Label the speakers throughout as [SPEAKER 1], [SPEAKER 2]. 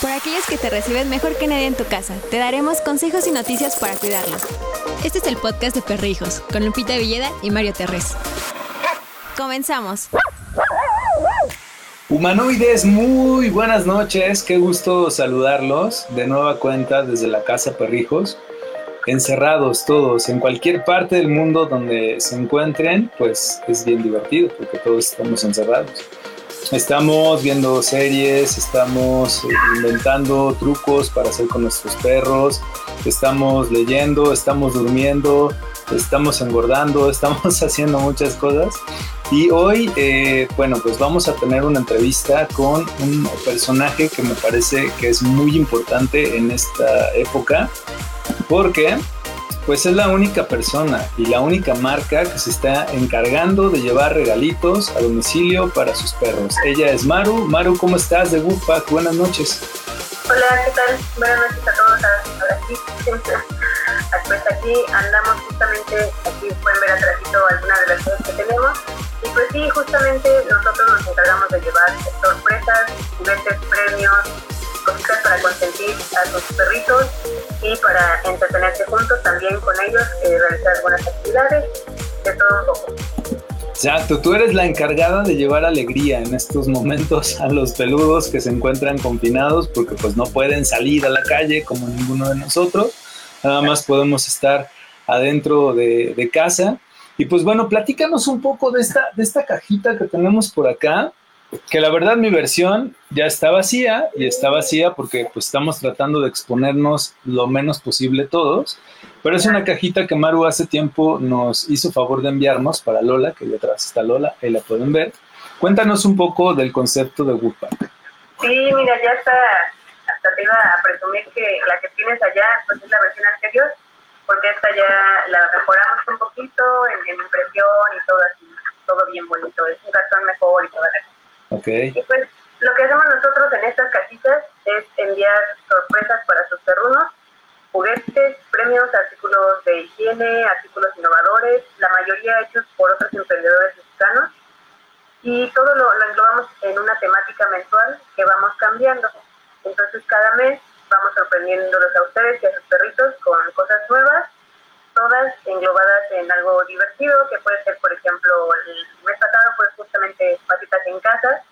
[SPEAKER 1] Por aquellos que te reciben mejor que nadie en tu casa, te daremos consejos y noticias para cuidarlos. Este es el podcast de Perrijos, con Lupita Villeda y Mario Terrés. Comenzamos.
[SPEAKER 2] Humanoides, muy buenas noches, qué gusto saludarlos de nueva cuenta desde la casa Perrijos. Encerrados todos, en cualquier parte del mundo donde se encuentren, pues es bien divertido porque todos estamos encerrados. Estamos viendo series, estamos eh, inventando trucos para hacer con nuestros perros, estamos leyendo, estamos durmiendo, estamos engordando, estamos haciendo muchas cosas. Y hoy, eh, bueno, pues vamos a tener una entrevista con un personaje que me parece que es muy importante en esta época, porque pues es la única persona y la única marca que se está encargando de llevar regalitos a domicilio para sus perros. Ella es Maru. Maru, ¿cómo estás de Woodpack? Buenas noches.
[SPEAKER 3] Hola, ¿qué tal? Buenas noches a todos. Ahora sí, pues aquí andamos justamente, aquí pueden ver atrásito algunas de las cosas que tenemos. Y pues sí, justamente nosotros nos encargamos de llevar sorpresas, juguetes, premios, cositas para consentir a sus perritos y para entretenerse juntos también con ellos, eh, realizar algunas actividades, de todo un poco.
[SPEAKER 2] Exacto, tú eres la encargada de llevar alegría en estos momentos a los peludos que se encuentran confinados porque pues no pueden salir a la calle como ninguno de nosotros, nada más podemos estar adentro de, de casa. Y pues bueno, platícanos un poco de esta, de esta cajita que tenemos por acá que la verdad mi versión ya está vacía y está vacía porque pues estamos tratando de exponernos lo menos posible todos, pero es una cajita que Maru hace tiempo nos hizo favor de enviarnos para Lola, que detrás está Lola, ahí la pueden ver. Cuéntanos un poco del concepto de Woodpack.
[SPEAKER 3] Sí, mira, ya está, hasta te iba a presumir que la que tienes allá pues es la versión anterior, porque esta ya la mejoramos un poquito en, en impresión y todo así, todo bien bonito, es un cartón mejor y toda la Y pues lo que hacemos nosotros en estas cajitas es enviar sorpresas para sus perrunos, juguetes, premios, artículos de higiene, artículos innovadores, la mayoría hechos por otros emprendedores mexicanos. Y todo lo, lo englobamos en una temática mensual que vamos cambiando. Entonces cada mes vamos sorprendiéndolos a ustedes y a sus perritos con cosas nuevas, todas englobadas en algo divertido, que puede ser, por ejemplo, el mes pasado fue justamente Patitas en Casa,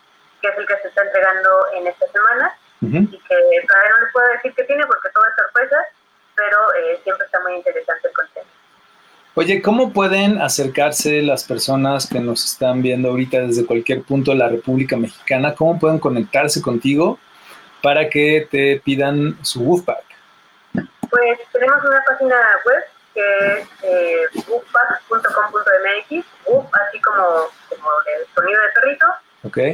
[SPEAKER 3] que es el que se está entregando en esta semana y que todavía no les puedo decir qué tiene porque todo es sorpresa, pero eh, siempre está muy interesante el contenido.
[SPEAKER 2] Oye, ¿cómo pueden acercarse las personas que nos están viendo ahorita desde cualquier punto de la República Mexicana? ¿Cómo pueden conectarse contigo para que te pidan su Woofpack?
[SPEAKER 3] Pues tenemos una página web que es eh, woofpack.com.mx, woof así como, como el sonido de perrito,
[SPEAKER 2] Okay.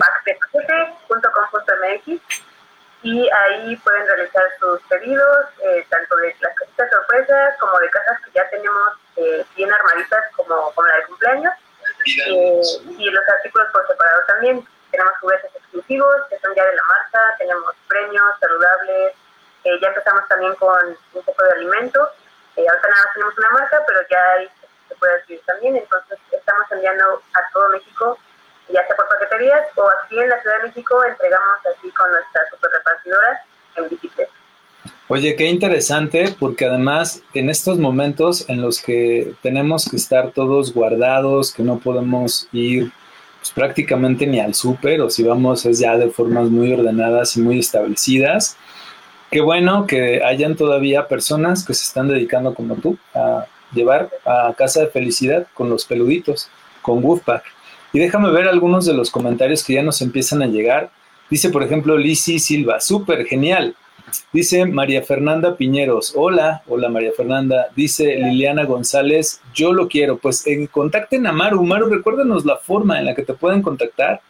[SPEAKER 3] y ahí pueden realizar sus pedidos, eh, tanto de las casitas sorpresas como de casas que ya tenemos eh, bien armaditas como, como la de cumpleaños eh, y los artículos por separado también. Tenemos juguetes exclusivos que son ya de la marca, tenemos premios saludables, ya empezamos también con un poco de alimento. ahorita nada más tenemos una marca, pero ya ahí se puede adquirir también. Entonces estamos enviando a todo México ya sea por paqueterías o aquí en la Ciudad de México entregamos así con nuestras super repartidoras en bicicleta.
[SPEAKER 2] Oye, qué interesante, porque además en estos momentos en los que tenemos que estar todos guardados, que no podemos ir pues, prácticamente ni al súper, o si vamos es ya de formas muy ordenadas y muy establecidas, qué bueno que hayan todavía personas que se están dedicando como tú a llevar a casa de felicidad con los peluditos, con Woofpack. Y déjame ver algunos de los comentarios que ya nos empiezan a llegar. Dice, por ejemplo, Lisi Silva, súper genial. Dice María Fernanda Piñeros, hola, hola María Fernanda. Dice Liliana González, yo lo quiero. Pues en, contacten a Maru. Maru, recuérdanos la forma en la que te pueden contactar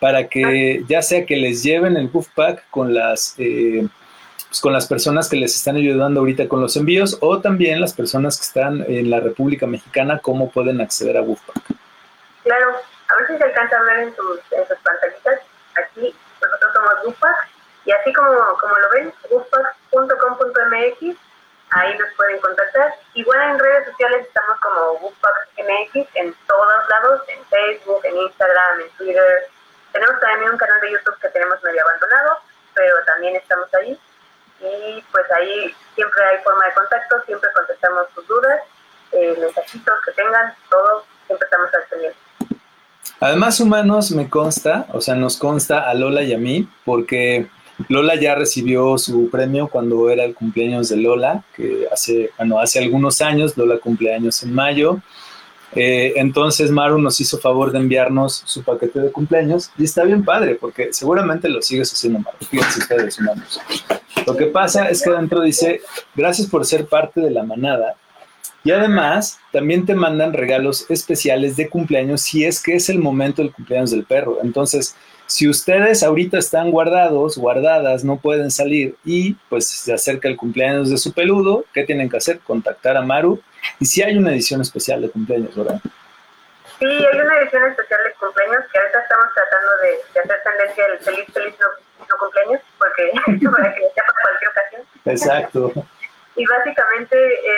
[SPEAKER 2] para que ya sea que les lleven el Goof Pack con las, eh, pues con las personas que les están ayudando ahorita con los envíos o también las personas que están en la República Mexicana, cómo pueden acceder a Goof Pack.
[SPEAKER 3] Claro, a ver si se alcanza a ver en sus, pantallitas. Aquí nosotros somos Gupac y así como, como lo ven, gupac.com.mx, ahí nos pueden contactar. Igual en redes sociales estamos como GupaxMX en todos lados, en Facebook, en Instagram, en Twitter. Tenemos también un canal de YouTube que tenemos medio abandonado, pero también estamos ahí. Y pues ahí siempre hay forma de contacto, siempre contestamos sus dudas, eh, mensajitos que tengan, todo, siempre estamos al pendiente.
[SPEAKER 2] Además, humanos, me consta, o sea, nos consta a Lola y a mí, porque Lola ya recibió su premio cuando era el cumpleaños de Lola, que hace, bueno, hace algunos años, Lola cumpleaños en mayo. Eh, entonces Maru nos hizo favor de enviarnos su paquete de cumpleaños y está bien padre porque seguramente lo sigues haciendo Maru. Fíjense ustedes, humanos. Lo que pasa es que dentro dice, gracias por ser parte de la manada y además, también te mandan regalos especiales de cumpleaños si es que es el momento del cumpleaños del perro. Entonces, si ustedes ahorita están guardados, guardadas, no pueden salir y pues se acerca el cumpleaños de su peludo, ¿qué tienen que hacer? Contactar a Maru. Y si hay una edición especial de cumpleaños, ¿verdad?
[SPEAKER 3] Sí, hay una edición especial de cumpleaños que ahorita estamos tratando de, hacer tendencia del feliz, feliz no, cumpleaños, porque para que sea para cualquier ocasión.
[SPEAKER 2] Exacto
[SPEAKER 3] y básicamente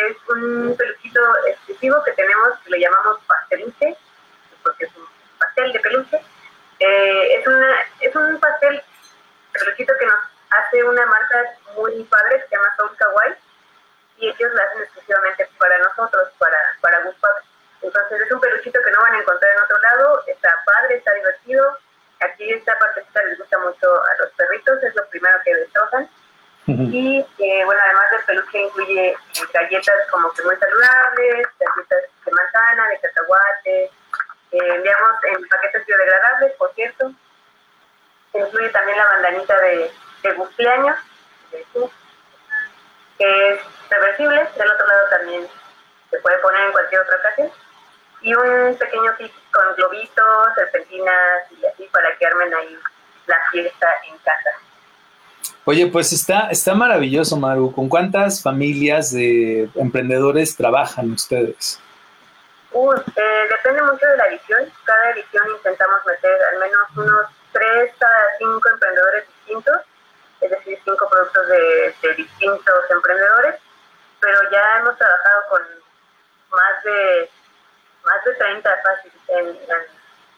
[SPEAKER 3] es un peluchito exclusivo que tenemos que le llamamos pasteluche, porque es un pastel de peluche. Eh, es, una, es un pastel peluchito que nos hace una marca muy padre que se llama Soul Kawaii y ellos lo hacen exclusivamente para nosotros, para, para Entonces es un peluchito que no van a encontrar en otro lado, está padre, está divertido. Aquí esta partecita les gusta mucho a los perritos, es lo primero que destrozan y eh, bueno, además del peluche incluye eh, galletas como que muy saludables, galletas de manzana, de cacahuate, eh, enviamos en paquetes biodegradables, por cierto. Incluye también la bandanita de, de cumpleaños, que es reversible, del otro lado también se puede poner en cualquier otra ocasión. Y un pequeño kit con globitos, serpentinas y así para que armen ahí la fiesta en casa.
[SPEAKER 2] Oye, pues está, está maravilloso, Maru. ¿Con cuántas familias de emprendedores trabajan ustedes?
[SPEAKER 3] eh, depende mucho de la edición. Cada edición intentamos meter al menos unos 3 a 5 emprendedores distintos, es decir, 5 productos de, distintos emprendedores, pero ya hemos trabajado con más de más de 30 fácil en,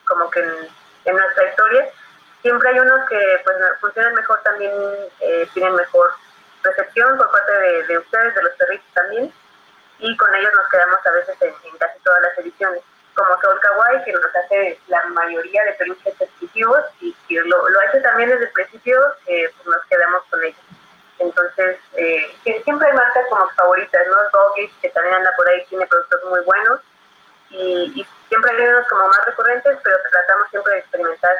[SPEAKER 3] como que en nuestra historia. Siempre hay unos que pues funcionan mejor también, eh, tienen mejor recepción por parte de, ustedes, de los perritos también, y con ellos nos quedamos a veces en, casi todas las ediciones, como Sol Kawaii, que nos hace la mayoría de peluches exclusivos, y, lo, lo, hace también desde el principio, eh, pues nos quedamos con ellos. Entonces, eh, siempre hay marcas como favoritas, ¿no? Doggies, que también anda por ahí, tiene productos muy buenos, y, y siempre hay unos como más recurrentes, pero tratamos siempre de experimentar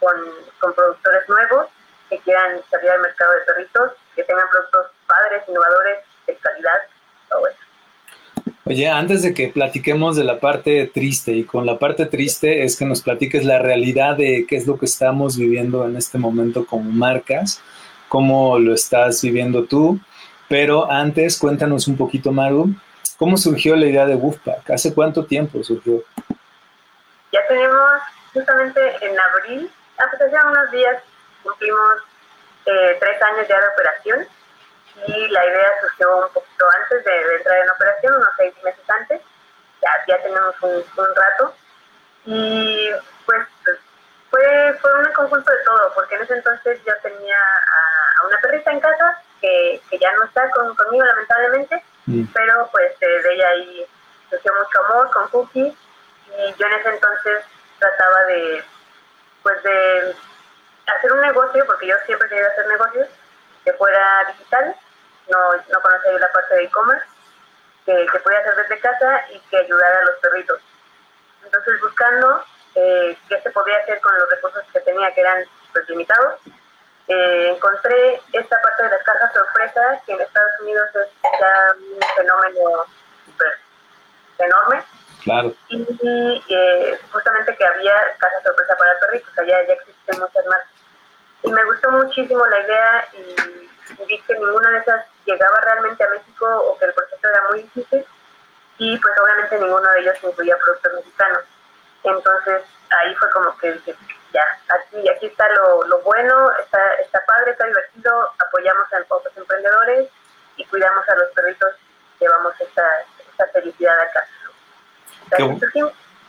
[SPEAKER 3] con, con productores nuevos que quieran salir al mercado de perritos, que tengan productos padres, innovadores, de calidad, todo eso.
[SPEAKER 2] Oye, antes de que platiquemos de la parte triste, y con la parte triste es que nos platiques la realidad de qué es lo que estamos viviendo en este momento como marcas, cómo lo estás viviendo tú, pero antes cuéntanos un poquito, Maru, ¿cómo surgió la idea de Wolfpack? ¿Hace cuánto tiempo surgió?
[SPEAKER 3] Ya tenemos justamente en abril hace unos días cumplimos eh, tres años ya de operación y la idea surgió un poquito antes de, entrar en operación, unos seis meses antes, ya, ya tenemos un, rato. Y pues fue, fue un conjunto de todo, porque en ese entonces yo tenía a, una perrita en casa que, que ya no está con, conmigo lamentablemente, mm. pero pues eh, de ella ahí surgió mucho amor con Cookie y yo en ese entonces trataba de pues de hacer un negocio, porque yo siempre quería hacer negocios, que fuera digital, no, no conocía la parte de e-commerce, que, que podía hacer desde casa y que ayudara a los perritos. Entonces buscando eh, qué se podía hacer con los recursos que tenía, que eran pues, limitados, eh, encontré esta parte de las cajas sorpresa, que en Estados Unidos es ya un fenómeno super enorme y, eh, justamente que había casa sorpresa para perritos, allá ya existen muchas más. Y me gustó muchísimo la idea y, vi que ninguna de esas llegaba realmente a México o que el proceso era muy difícil y pues obviamente ninguno de ellos incluía productos mexicanos. Entonces ahí fue como que dije, ya, aquí, aquí está lo, lo bueno, está, está padre, está divertido, apoyamos a otros emprendedores y cuidamos a los perritos, llevamos esta, esta felicidad a casa.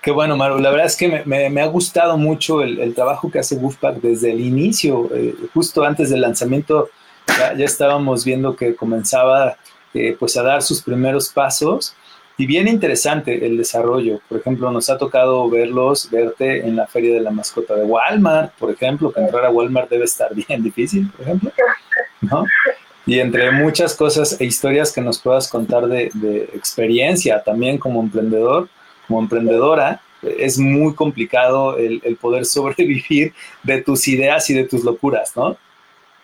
[SPEAKER 2] Qué bueno, Maru. La verdad es que me, ha gustado mucho el, trabajo que hace Wolfpack desde el inicio. Eh, justo antes del lanzamiento ya, estábamos viendo que comenzaba eh, pues a dar sus primeros pasos y bien interesante el desarrollo. Por ejemplo, nos ha tocado verlos, verte en la feria de la mascota de Walmart, por ejemplo, que entrar a Walmart debe estar bien difícil, por ejemplo. ¿no? Y entre muchas cosas e historias que nos puedas contar de, experiencia también como emprendedor, como emprendedora, es muy complicado el, poder sobrevivir de tus ideas y de tus locuras, ¿no?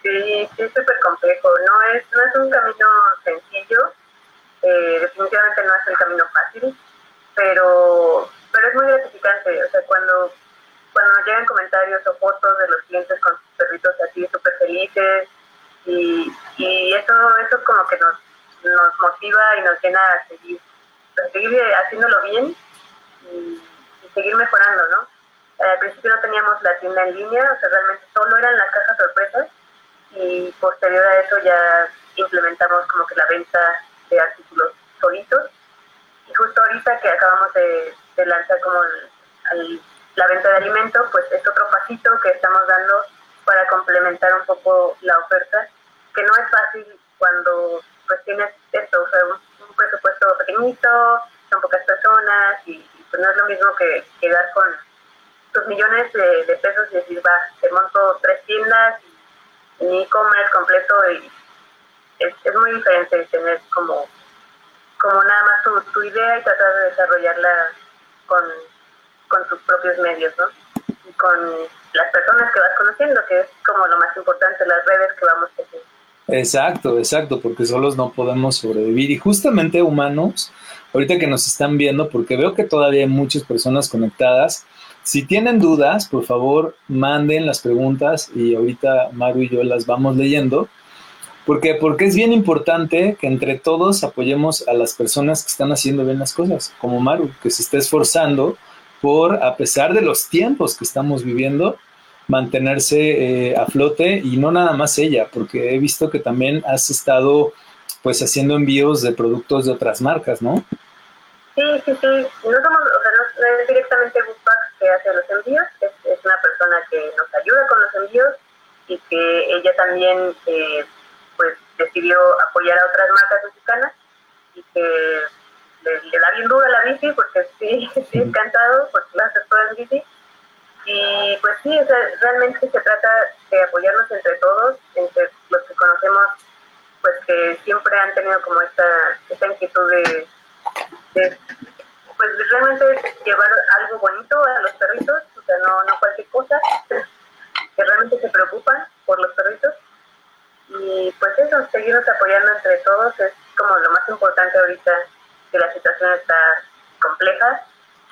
[SPEAKER 3] Sí, sí, es súper complejo. No es, no es un camino sencillo eh, definitivamente no es el camino fácil, pero, pero es muy gratificante. O sea, cuando, cuando nos llegan comentarios o fotos de los clientes con sus perritos así súper felices, y, y eso, eso como que nos, nos motiva y nos llena a seguir, a seguir haciéndolo bien y, seguir mejorando, ¿no? Al principio no teníamos la tienda en línea, o sea, realmente solo eran las cajas sorpresas y posterior a eso ya implementamos como que la venta de artículos solitos. Y justo ahorita que acabamos de, lanzar como la venta de alimentos, pues es otro pasito que estamos dando para complementar un poco la oferta, que no es fácil cuando pues tienes esto, o sea, un, presupuesto pequeñito, son pocas personas y, pues no es lo mismo que quedar con tus millones de, pesos y decir, va, te monto tres tiendas y mi e-commerce completo y es, es muy diferente tener como, como nada más tu, tu idea y tratar de desarrollarla con, con tus propios medios, ¿no? Y con las personas que vas conociendo, que es como lo más importante, las redes que vamos haciendo.
[SPEAKER 2] Exacto, exacto, porque solos no podemos sobrevivir. Y justamente humanos, ahorita que nos están viendo, porque veo que todavía hay muchas personas conectadas, si tienen dudas, por favor, manden las preguntas y ahorita Maru y yo las vamos leyendo porque, porque es bien importante que entre todos apoyemos a las personas que están haciendo bien las cosas, como Maru, que se está esforzando por, a pesar de los tiempos que estamos viviendo, mantenerse eh, a flote y no nada más ella, porque he visto que también has estado pues haciendo envíos de productos de otras marcas, ¿no?
[SPEAKER 3] Sí, sí, sí. No somos, o sea, no es directamente Bookpack que hace los envíos, es, es, una persona que nos ayuda con los envíos y que ella también eh, pues decidió apoyar a otras marcas mexicanas y que le, da bien dura la bici porque sí, sí es cansado porque lo hace todo en bici. Y pues sí, realmente se trata de apoyarnos entre todos, entre los que conocemos, pues que siempre han tenido como esta, esta inquietud de, pues realmente llevar algo bonito a los perritos, o sea, no, no cualquier cosa, que realmente se preocupan por los perritos y pues eso, seguirnos apoyando entre todos es como lo más importante ahorita que la situación está compleja.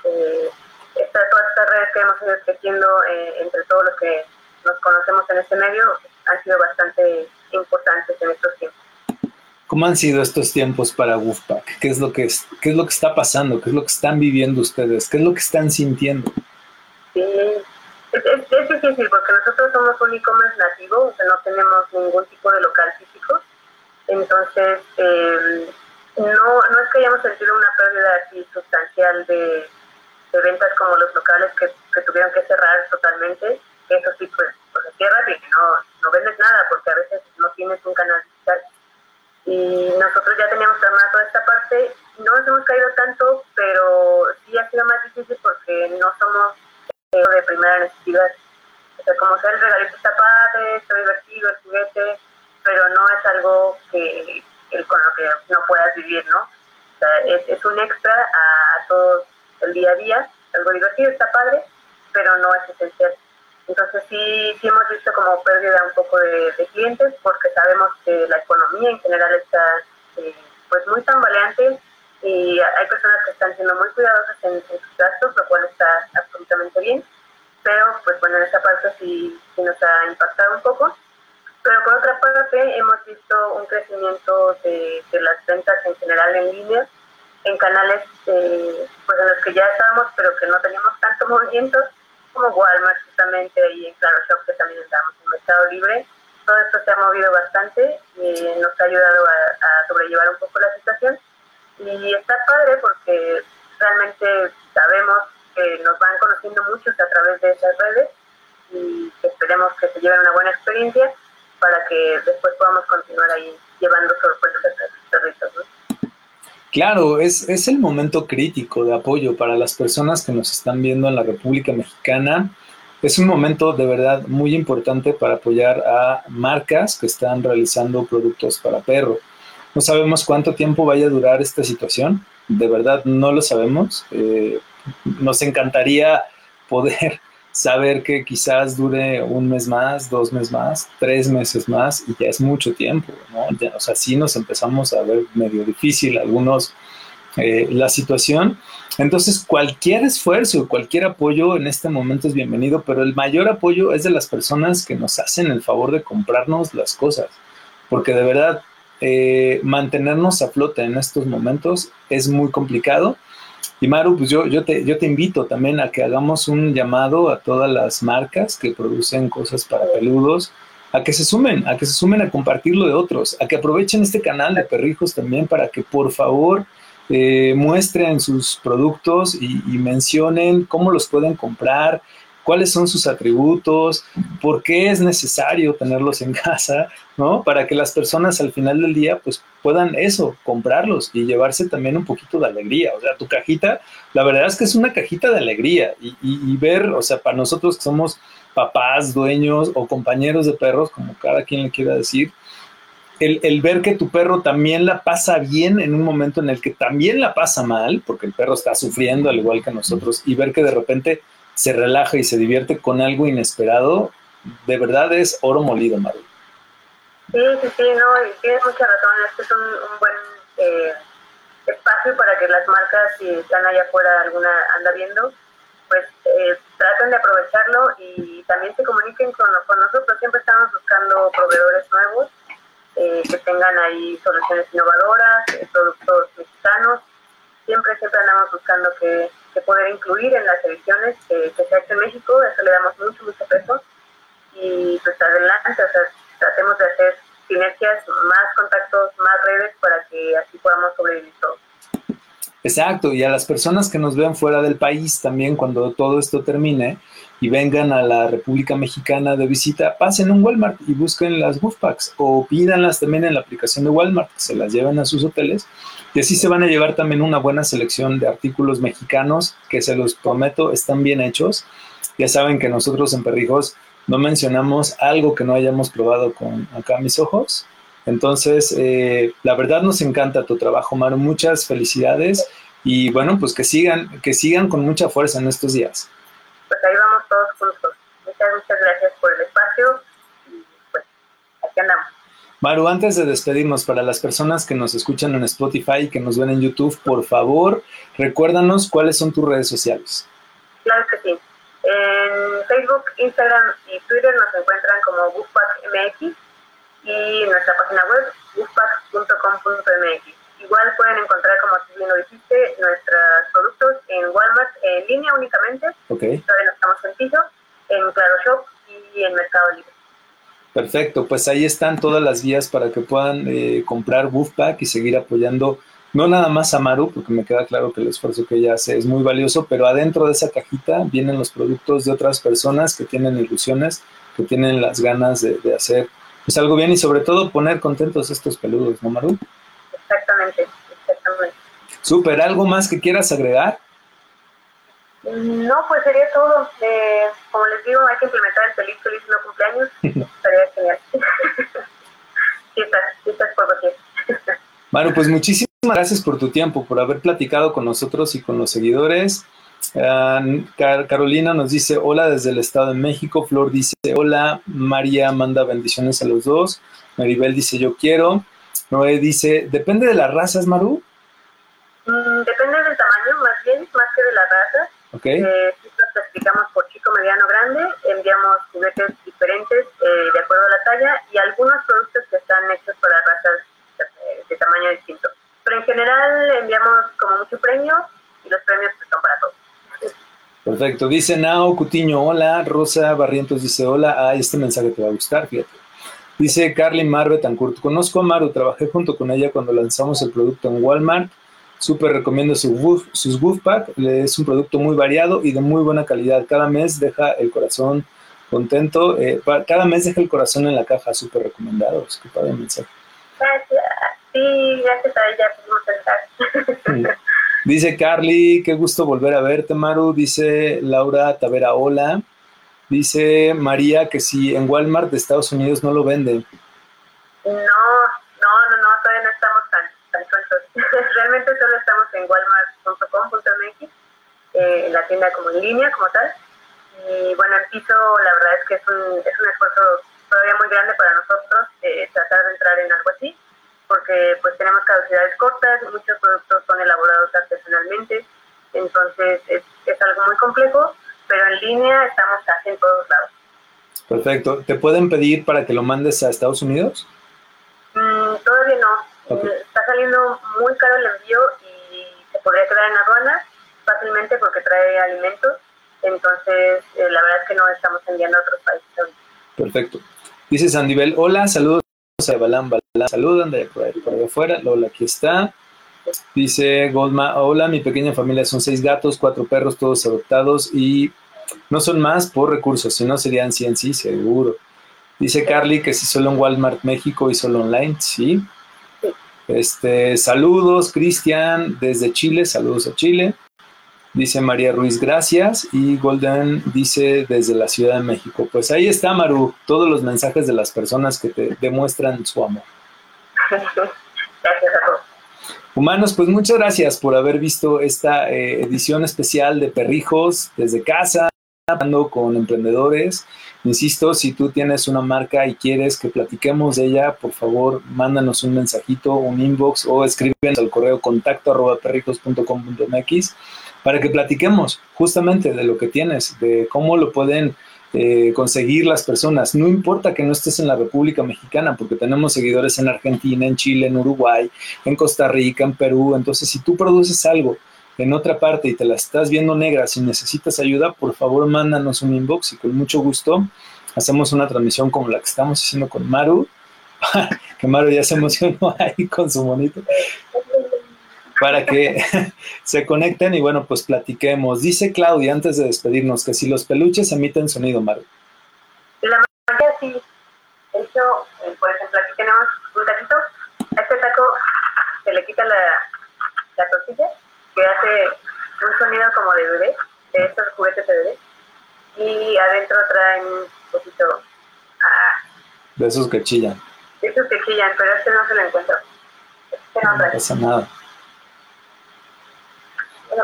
[SPEAKER 3] Eh, esta, todas estas redes que hemos ido creciendo eh, entre todos los que nos conocemos en este medio han sido bastante importantes en estos tiempos.
[SPEAKER 2] ¿Cómo han sido estos tiempos para Wolfpack? ¿Qué es lo que es, qué es lo que está pasando? ¿Qué es lo que están viviendo ustedes? ¿Qué es lo que están sintiendo?
[SPEAKER 3] Sí, es, difícil porque nosotros somos un e-commerce nativo, o sea, no tenemos ningún tipo de local físico. Entonces, eh, no, no es que hayamos sentido una pérdida así sustancial de, ventas como los locales que, tuvieron que cerrar totalmente. Eso sí, pues, pues se cierra y no, no vendes nada porque a veces no tienes un canal digital. Y nosotros ya teníamos toda esta parte. No nos hemos caído tanto, pero sí ha sido más difícil porque no somos de primera necesidad. O sea, como sea el regalito está padre, está divertido, el juguete, pero no es algo que con lo que no puedas vivir, ¿no? O sea, es un extra a, todo el día a día, algo divertido, está padre, pero no es esencial. Entonces sí, sí hemos visto como pérdida un poco de, clientes porque sabemos que la economía en general está eh, pues muy tambaleante y hay personas que están siendo muy cuidadosas en, sus gastos, lo cual está absolutamente bien, pero pues bueno, en esa parte sí, nos ha impactado un poco. Pero por otra parte hemos visto un crecimiento de, las ventas en general en línea, en canales eh, pues en los que ya estábamos, pero que no teníamos tanto movimiento, como Walmart justamente y en Claro Shop, que también estábamos en Mercado Libre. Todo esto se ha movido bastante y nos ha ayudado a sobrellevar un poco la situación y está padre porque realmente sabemos que nos van conociendo muchos a través de esas redes y esperemos que se lleven una buena experiencia para que después podamos continuar ahí llevando sorpresas a los perritos.
[SPEAKER 2] Claro, es, es el momento crítico de apoyo para las personas que nos están viendo en la República Mexicana. Es un momento de verdad muy importante para apoyar a marcas que están realizando productos para perro. No sabemos cuánto tiempo vaya a durar esta situación, de verdad no lo sabemos. Eh, nos encantaría poder saber que quizás dure un mes más, dos meses más, tres meses más, y ya es mucho tiempo, ¿no? o sea, sí nos empezamos a ver medio difícil algunos eh, la situación. Entonces, cualquier esfuerzo, cualquier apoyo en este momento es bienvenido, pero el mayor apoyo es de las personas que nos hacen el favor de comprarnos las cosas, porque de verdad eh, mantenernos a flote en estos momentos es muy complicado y Maru, pues yo, yo, te, yo te invito también a que hagamos un llamado a todas las marcas que producen cosas para peludos, a que se sumen, a que se sumen a compartirlo de otros, a que aprovechen este canal de perrijos también para que por favor eh, muestren sus productos y, y, mencionen cómo los pueden comprar, cuáles son sus atributos, por qué es necesario tenerlos en casa, ¿no? Para que las personas al final del día pues puedan eso, comprarlos y llevarse también un poquito de alegría. O sea, tu cajita, la verdad es que es una cajita de alegría y, ver, o sea, para nosotros que somos papás, dueños o compañeros de perros, como cada quien le quiera decir, el, el, ver que tu perro también la pasa bien en un momento en el que también la pasa mal, porque el perro está sufriendo al igual que nosotros, y ver que de repente se relaja y se divierte con algo inesperado, de verdad es oro molido, Maru.
[SPEAKER 3] Sí, sí, sí, no, tienes mucha razón, este es un, un buen eh, espacio para que las marcas, si están allá afuera, alguna anda viendo, pues eh, traten de aprovecharlo y también se comuniquen con, con nosotros. Siempre estamos buscando proveedores nuevos eh, que tengan ahí soluciones innovadoras, eh, productos mexicanos. Siempre, siempre andamos buscando que, que poder incluir en las ediciones que, que se ha hecho en México, eso le damos mucho, mucho peso. Y pues adelante, o sea, tratemos de hacer sinergias, más contactos, más redes para que así podamos sobrevivir todos.
[SPEAKER 2] Exacto, y a las personas que nos vean fuera del país también cuando todo esto termine y vengan a la República Mexicana de visita, pasen un Walmart y busquen las Wolf Packs o pídanlas también en la aplicación de Walmart, se las lleven a sus hoteles y así se van a llevar también una buena selección de artículos mexicanos que se los prometo están bien hechos. Ya saben que nosotros en Perrijos no mencionamos algo que no hayamos probado con acá mis ojos. Entonces, eh, la verdad nos encanta tu trabajo, Maru. Muchas felicidades y bueno, pues que sigan, que sigan con mucha fuerza en estos días.
[SPEAKER 3] Pues ahí vamos todos juntos. Muchas, muchas gracias por el espacio y pues aquí andamos.
[SPEAKER 2] Maru, antes de despedirnos, para las personas que nos escuchan en Spotify y que nos ven en YouTube, por favor, recuérdanos cuáles son tus redes sociales.
[SPEAKER 3] Claro que sí. En Facebook, Instagram y Twitter nos encuentran como BookPackMX y nuestra página web bookpack.com.mx. Igual pueden encontrar, como tú bien lo dijiste, nuestros productos en Walmart en línea únicamente.
[SPEAKER 2] Okay.
[SPEAKER 3] Todavía no estamos en piso, en Claro Shop y en Mercado Libre.
[SPEAKER 2] Perfecto, pues ahí están todas las vías para que puedan eh, comprar Wolfpack y seguir apoyando no nada más a Maru, porque me queda claro que el esfuerzo que ella hace es muy valioso, pero adentro de esa cajita vienen los productos de otras personas que tienen ilusiones, que tienen las ganas de, de hacer pues algo bien y sobre todo poner contentos estos peludos, ¿no, Maru?
[SPEAKER 3] Exactamente, exactamente.
[SPEAKER 2] Súper, ¿algo más que quieras agregar?
[SPEAKER 3] No, pues sería todo. Eh, como les digo, hay que implementar el feliz, feliz no cumpleaños. Estaría genial. estás por cualquier.
[SPEAKER 2] Maru, pues muchísimas gracias por tu tiempo, por haber platicado con nosotros y con los seguidores. Uh, Car Carolina nos dice hola desde el Estado de México. Flor dice hola. María manda bendiciones a los dos. Maribel dice yo quiero. Noé dice, ¿depende de las razas, Maru?
[SPEAKER 3] Mm, depende del tamaño, más bien, más que de la raza.
[SPEAKER 2] Ok.
[SPEAKER 3] Eh, clasificamos por chico, mediano, grande. Enviamos juguetes diferentes eh, de acuerdo a la talla y algunos productos que están hechos para razas de, de tamaño distinto. Pero en general enviamos como mucho premio y los premios pues, son para todos.
[SPEAKER 2] Perfecto. Dice Nao Cutiño, hola. Rosa Barrientos dice, hola. Ah, este mensaje te va a gustar, fíjate. Dice Carly Mar Betancourt, conozco a Maru, trabajé junto con ella cuando lanzamos el producto en Walmart. Súper recomiendo su woof, sus Woofpack. Es un producto muy variado y de muy buena calidad. Cada mes deja el corazón contento. Eh, cada mes deja el corazón en la caja. Súper recomendado. Es que padre mensaje.
[SPEAKER 3] Gracias. Sí, gracias a ella pudimos entrar.
[SPEAKER 2] Dice Carly, qué gusto volver a verte, Maru. Dice Laura Tavera, hola. Dice María que si en Walmart de Estados Unidos no lo venden.
[SPEAKER 3] No, no, no, no, todavía no estamos tan, Realmente solo estamos en walmart.com.mx, eh, en la tienda como en línea, como tal. Y bueno, el piso, la verdad es que es un, es un esfuerzo todavía muy grande para nosotros eh, tratar de entrar en algo así, porque pues tenemos caducidades cortas, muchos productos son elaborados artesanalmente, entonces es, es algo muy complejo, pero en línea estamos casi en todos lados.
[SPEAKER 2] Perfecto. ¿Te pueden pedir para que lo mandes a Estados Unidos?
[SPEAKER 3] Mm, todavía no. Está saliendo muy caro el envío y se podría quedar en aduana fácilmente porque trae alimentos. Entonces, eh, la verdad es que no estamos enviando a otros países.
[SPEAKER 2] Perfecto. Dice Sandivel, hola, saludos a Balán, Balán, saludan de por ahí, por ahí afuera. Lola, aquí está. Dice Goldma, hola, mi pequeña familia son seis gatos, cuatro perros, todos adoptados y no son más por recursos, si no serían 100, sí, seguro. Dice Carly que si solo en Walmart México y solo online, sí. Este, saludos, Cristian, desde Chile, saludos a Chile. Dice María Ruiz, gracias. Y Golden dice desde la Ciudad de México. Pues ahí está, Maru, todos los mensajes de las personas que te demuestran su amor. Humanos, pues muchas gracias por haber visto esta eh, edición especial de Perrijos desde casa, hablando con emprendedores. Insisto, si tú tienes una marca y quieres que platiquemos de ella, por favor, mándanos un mensajito, un inbox o escríbenos al correo contacto arroba perrijos.com.mx para que platiquemos justamente de lo que tienes, de cómo lo pueden eh, conseguir las personas. No importa que no estés en la República Mexicana, porque tenemos seguidores en Argentina, en Chile, en Uruguay, en Costa Rica, en Perú. Entonces, si tú produces algo en otra parte y te la estás viendo negra, si necesitas ayuda, por favor, mándanos un inbox y con mucho gusto hacemos una transmisión como la que estamos haciendo con Maru, que Maru ya se emocionó ahí con su monito para que se conecten y bueno, pues platiquemos. Dice Claudia antes de despedirnos que si los peluches emiten sonido, Maru.
[SPEAKER 3] La mayoría sí. Eh, por ejemplo, aquí tenemos un taquito. A este taco se le quita la, la tortilla, que hace un sonido como de bebé, de estos juguetes de bebé. Y adentro traen un poquito... Ah,
[SPEAKER 2] de esos que chillan.
[SPEAKER 3] De esos que chillan, pero este no se lo encuentro. Este no,
[SPEAKER 2] no pasa nada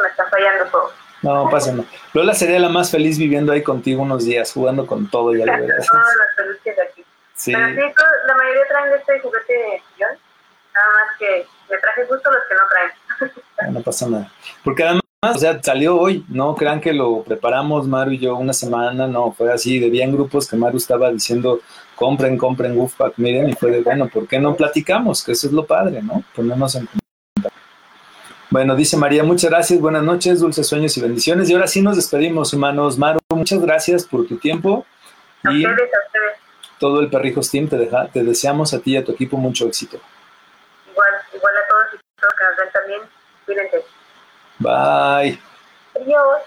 [SPEAKER 3] me está fallando todo.
[SPEAKER 2] No, pasa nada. Lola sería la más feliz viviendo ahí contigo unos días, jugando con todo, ya lo verás.
[SPEAKER 3] Todos los peluches de aquí. Sí. Pero sí, la mayoría traen de este juguete sillón, nada más que me traje justo los que no traen.
[SPEAKER 2] No, pasa nada. Porque además, o sea, salió hoy, no crean que lo preparamos Maru y yo una semana, no, fue así, de bien grupos que Maru estaba diciendo, compren, compren Woofpack, miren, y fue de, bueno, ¿por qué no platicamos? Que eso es lo padre, ¿no? Ponernos en bueno, dice María, muchas gracias, buenas noches, dulces sueños y bendiciones. Y ahora sí nos despedimos, humanos. Maru, muchas gracias por tu tiempo.
[SPEAKER 3] y
[SPEAKER 2] todo el Perrijos Team te, deja, te deseamos a ti y a tu equipo mucho éxito.
[SPEAKER 3] Igual, igual a también. Cuídense.
[SPEAKER 2] Bye.
[SPEAKER 3] Adiós.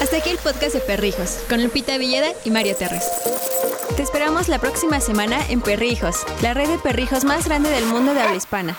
[SPEAKER 1] Hasta aquí el podcast de Perrijos, con Lupita Villeda y Mario Terres. Te esperamos la próxima semana en Perrijos, la red de perrijos más grande del mundo de habla hispana.